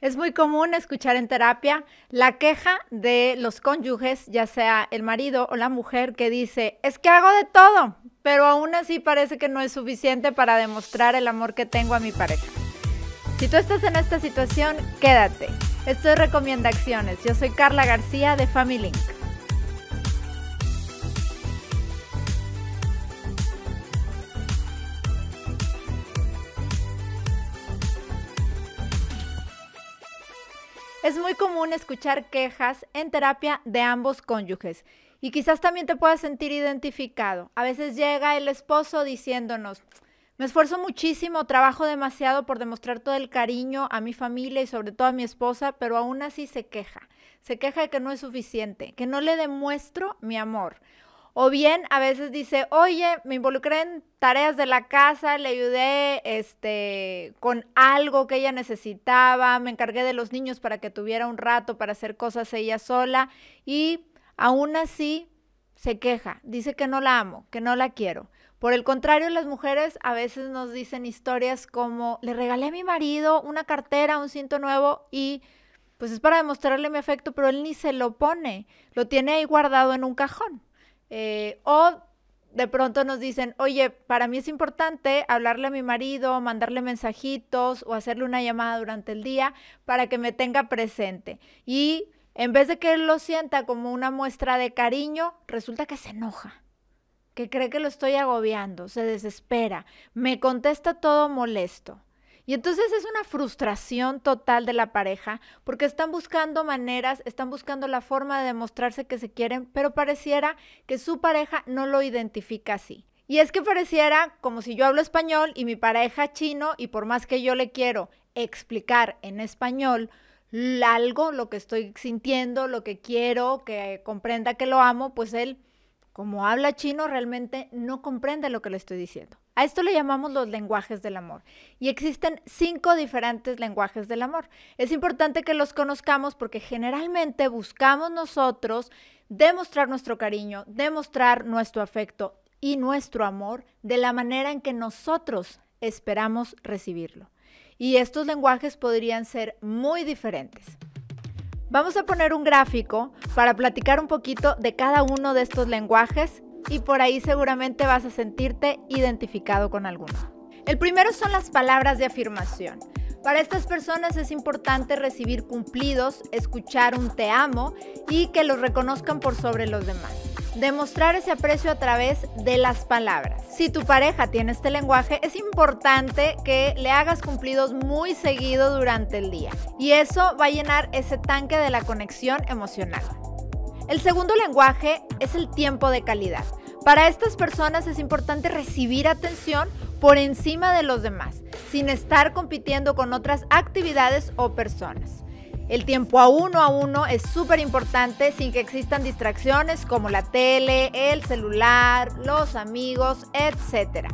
Es muy común escuchar en terapia la queja de los cónyuges, ya sea el marido o la mujer, que dice, es que hago de todo, pero aún así parece que no es suficiente para demostrar el amor que tengo a mi pareja. Si tú estás en esta situación, quédate. Esto es Recomienda Acciones. Yo soy Carla García de Family Link. Es muy común escuchar quejas en terapia de ambos cónyuges y quizás también te puedas sentir identificado. A veces llega el esposo diciéndonos, me esfuerzo muchísimo, trabajo demasiado por demostrar todo el cariño a mi familia y sobre todo a mi esposa, pero aún así se queja. Se queja de que no es suficiente, que no le demuestro mi amor. O bien a veces dice, oye, me involucré en tareas de la casa, le ayudé este, con algo que ella necesitaba, me encargué de los niños para que tuviera un rato para hacer cosas ella sola y aún así se queja, dice que no la amo, que no la quiero. Por el contrario, las mujeres a veces nos dicen historias como, le regalé a mi marido una cartera, un cinto nuevo y pues es para demostrarle mi afecto, pero él ni se lo pone, lo tiene ahí guardado en un cajón. Eh, o de pronto nos dicen, oye, para mí es importante hablarle a mi marido, mandarle mensajitos o hacerle una llamada durante el día para que me tenga presente. Y en vez de que él lo sienta como una muestra de cariño, resulta que se enoja, que cree que lo estoy agobiando, se desespera, me contesta todo molesto. Y entonces es una frustración total de la pareja porque están buscando maneras, están buscando la forma de demostrarse que se quieren, pero pareciera que su pareja no lo identifica así. Y es que pareciera como si yo hablo español y mi pareja chino y por más que yo le quiero explicar en español algo, lo que estoy sintiendo, lo que quiero, que comprenda que lo amo, pues él, como habla chino, realmente no comprende lo que le estoy diciendo. A esto le llamamos los lenguajes del amor. Y existen cinco diferentes lenguajes del amor. Es importante que los conozcamos porque generalmente buscamos nosotros demostrar nuestro cariño, demostrar nuestro afecto y nuestro amor de la manera en que nosotros esperamos recibirlo. Y estos lenguajes podrían ser muy diferentes. Vamos a poner un gráfico para platicar un poquito de cada uno de estos lenguajes y por ahí seguramente vas a sentirte identificado con alguno. El primero son las palabras de afirmación. Para estas personas es importante recibir cumplidos, escuchar un te amo y que los reconozcan por sobre los demás. Demostrar ese aprecio a través de las palabras. Si tu pareja tiene este lenguaje, es importante que le hagas cumplidos muy seguido durante el día. Y eso va a llenar ese tanque de la conexión emocional. El segundo lenguaje es el tiempo de calidad. Para estas personas es importante recibir atención por encima de los demás, sin estar compitiendo con otras actividades o personas. El tiempo a uno a uno es súper importante sin que existan distracciones como la tele, el celular, los amigos, etc.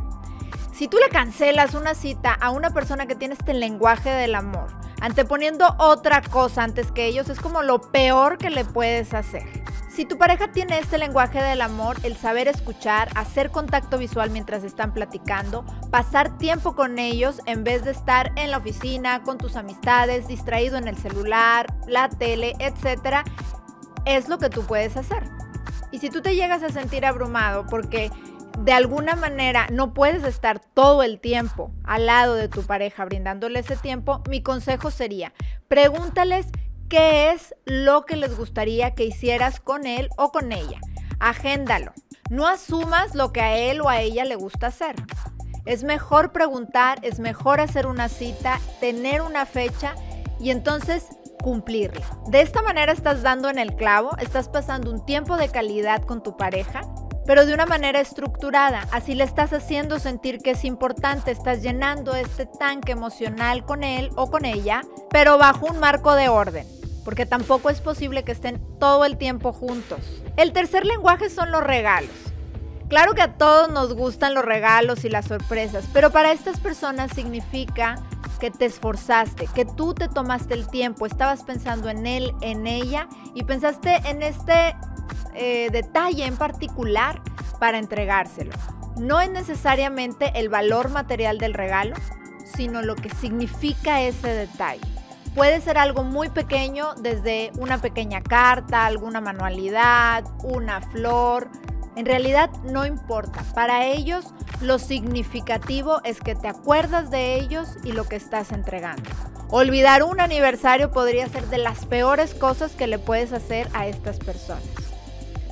Si tú le cancelas una cita a una persona que tiene este lenguaje del amor, anteponiendo otra cosa antes que ellos, es como lo peor que le puedes hacer. Si tu pareja tiene este lenguaje del amor, el saber escuchar, hacer contacto visual mientras están platicando, pasar tiempo con ellos en vez de estar en la oficina, con tus amistades, distraído en el celular, la tele, etc., es lo que tú puedes hacer. Y si tú te llegas a sentir abrumado porque de alguna manera no puedes estar todo el tiempo al lado de tu pareja brindándole ese tiempo, mi consejo sería, pregúntales qué es lo que les gustaría que hicieras con él o con ella. Agéndalo. No asumas lo que a él o a ella le gusta hacer. Es mejor preguntar, es mejor hacer una cita, tener una fecha y entonces cumplirla. De esta manera estás dando en el clavo, estás pasando un tiempo de calidad con tu pareja, pero de una manera estructurada. Así le estás haciendo sentir que es importante, estás llenando este tanque emocional con él o con ella, pero bajo un marco de orden porque tampoco es posible que estén todo el tiempo juntos. El tercer lenguaje son los regalos. Claro que a todos nos gustan los regalos y las sorpresas, pero para estas personas significa que te esforzaste, que tú te tomaste el tiempo, estabas pensando en él, en ella y pensaste en este eh, detalle en particular para entregárselo. No es necesariamente el valor material del regalo, sino lo que significa ese detalle. Puede ser algo muy pequeño, desde una pequeña carta, alguna manualidad, una flor. En realidad no importa. Para ellos lo significativo es que te acuerdas de ellos y lo que estás entregando. Olvidar un aniversario podría ser de las peores cosas que le puedes hacer a estas personas.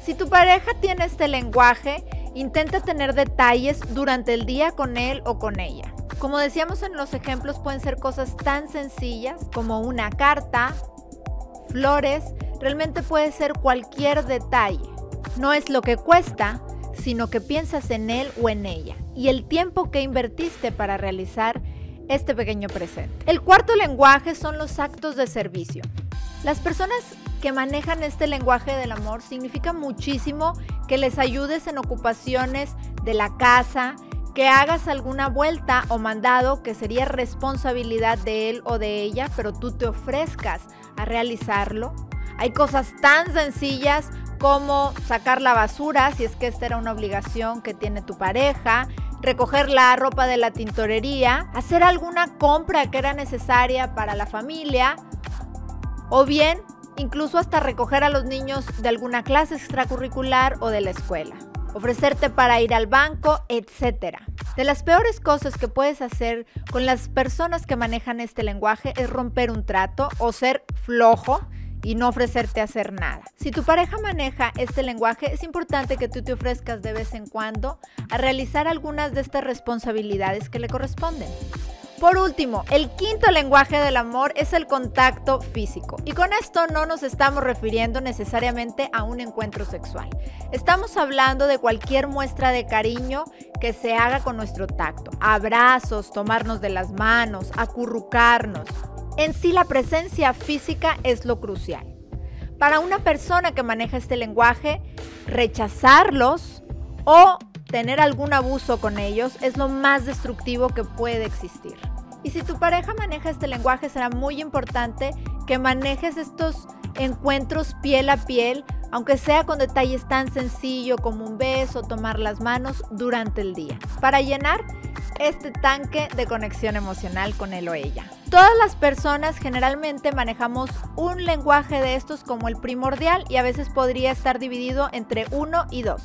Si tu pareja tiene este lenguaje, intenta tener detalles durante el día con él o con ella. Como decíamos en los ejemplos, pueden ser cosas tan sencillas como una carta, flores, realmente puede ser cualquier detalle. No es lo que cuesta, sino que piensas en él o en ella y el tiempo que invertiste para realizar este pequeño presente. El cuarto lenguaje son los actos de servicio. Las personas que manejan este lenguaje del amor significa muchísimo que les ayudes en ocupaciones de la casa, que hagas alguna vuelta o mandado que sería responsabilidad de él o de ella, pero tú te ofrezcas a realizarlo. Hay cosas tan sencillas como sacar la basura, si es que esta era una obligación que tiene tu pareja, recoger la ropa de la tintorería, hacer alguna compra que era necesaria para la familia o bien incluso hasta recoger a los niños de alguna clase extracurricular o de la escuela, ofrecerte para ir al banco, etc. De las peores cosas que puedes hacer con las personas que manejan este lenguaje es romper un trato o ser flojo y no ofrecerte a hacer nada. Si tu pareja maneja este lenguaje, es importante que tú te ofrezcas de vez en cuando a realizar algunas de estas responsabilidades que le corresponden. Por último, el quinto lenguaje del amor es el contacto físico. Y con esto no nos estamos refiriendo necesariamente a un encuentro sexual. Estamos hablando de cualquier muestra de cariño que se haga con nuestro tacto. Abrazos, tomarnos de las manos, acurrucarnos, en sí la presencia física es lo crucial. Para una persona que maneja este lenguaje, rechazarlos o tener algún abuso con ellos es lo más destructivo que puede existir. Y si tu pareja maneja este lenguaje, será muy importante que manejes estos encuentros piel a piel, aunque sea con detalles tan sencillos como un beso, tomar las manos durante el día, para llenar este tanque de conexión emocional con él o ella. Todas las personas generalmente manejamos un lenguaje de estos como el primordial y a veces podría estar dividido entre uno y dos.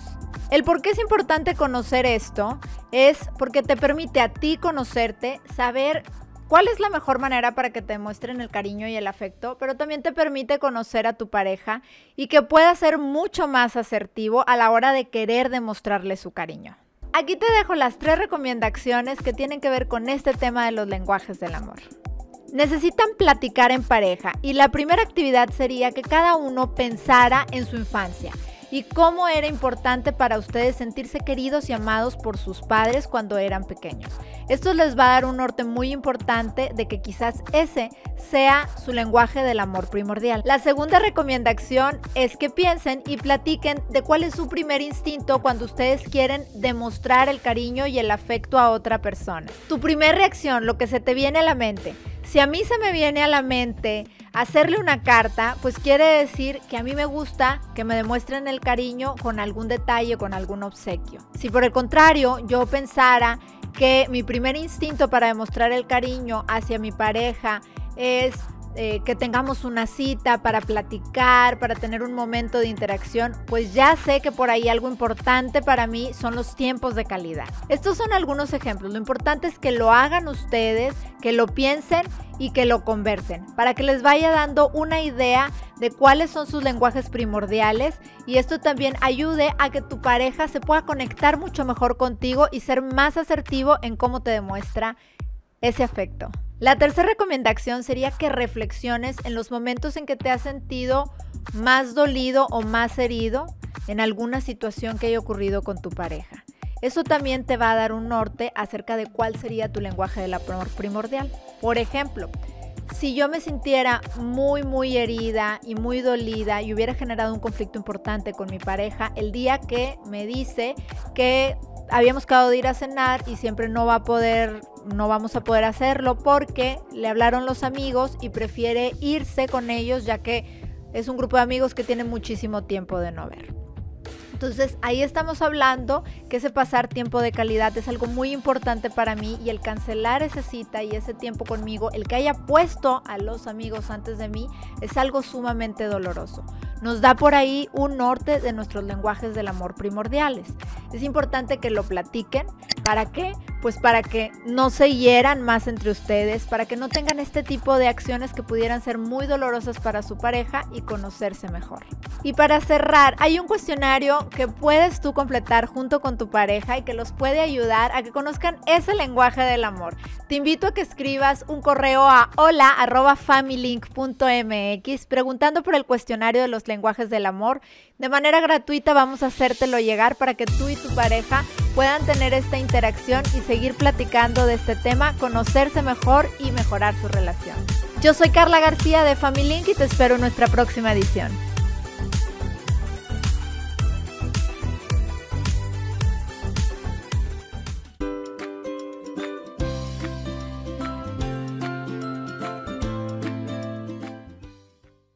El por qué es importante conocer esto es porque te permite a ti conocerte, saber cuál es la mejor manera para que te demuestren el cariño y el afecto, pero también te permite conocer a tu pareja y que pueda ser mucho más asertivo a la hora de querer demostrarle su cariño. Aquí te dejo las tres recomendaciones que tienen que ver con este tema de los lenguajes del amor. Necesitan platicar en pareja y la primera actividad sería que cada uno pensara en su infancia y cómo era importante para ustedes sentirse queridos y amados por sus padres cuando eran pequeños. Esto les va a dar un norte muy importante de que quizás ese sea su lenguaje del amor primordial. La segunda recomendación es que piensen y platiquen de cuál es su primer instinto cuando ustedes quieren demostrar el cariño y el afecto a otra persona. Tu primera reacción, lo que se te viene a la mente. Si a mí se me viene a la mente hacerle una carta, pues quiere decir que a mí me gusta que me demuestren el cariño con algún detalle, con algún obsequio. Si por el contrario yo pensara que mi primer instinto para demostrar el cariño hacia mi pareja es eh, que tengamos una cita para platicar, para tener un momento de interacción, pues ya sé que por ahí algo importante para mí son los tiempos de calidad. Estos son algunos ejemplos. Lo importante es que lo hagan ustedes, que lo piensen y que lo conversen, para que les vaya dando una idea de cuáles son sus lenguajes primordiales y esto también ayude a que tu pareja se pueda conectar mucho mejor contigo y ser más asertivo en cómo te demuestra ese afecto. La tercera recomendación sería que reflexiones en los momentos en que te has sentido más dolido o más herido en alguna situación que haya ocurrido con tu pareja. Eso también te va a dar un norte acerca de cuál sería tu lenguaje del amor primordial. Por ejemplo, si yo me sintiera muy, muy herida y muy dolida y hubiera generado un conflicto importante con mi pareja, el día que me dice que habíamos quedado de ir a cenar y siempre no va a poder no vamos a poder hacerlo porque le hablaron los amigos y prefiere irse con ellos ya que es un grupo de amigos que tiene muchísimo tiempo de no ver. Entonces ahí estamos hablando que ese pasar tiempo de calidad es algo muy importante para mí y el cancelar esa cita y ese tiempo conmigo, el que haya puesto a los amigos antes de mí, es algo sumamente doloroso. Nos da por ahí un norte de nuestros lenguajes del amor primordiales. Es importante que lo platiquen. ¿Para qué? Pues para que no se hieran más entre ustedes, para que no tengan este tipo de acciones que pudieran ser muy dolorosas para su pareja y conocerse mejor. Y para cerrar, hay un cuestionario que puedes tú completar junto con tu pareja y que los puede ayudar a que conozcan ese lenguaje del amor. Te invito a que escribas un correo a hola@familylink.mx preguntando por el cuestionario de los lenguajes del amor. De manera gratuita vamos a hacértelo llegar para que tú y tu pareja puedan tener esta interacción y seguir platicando de este tema, conocerse mejor y mejorar su relación. Yo soy Carla García de Family Link y te espero en nuestra próxima edición.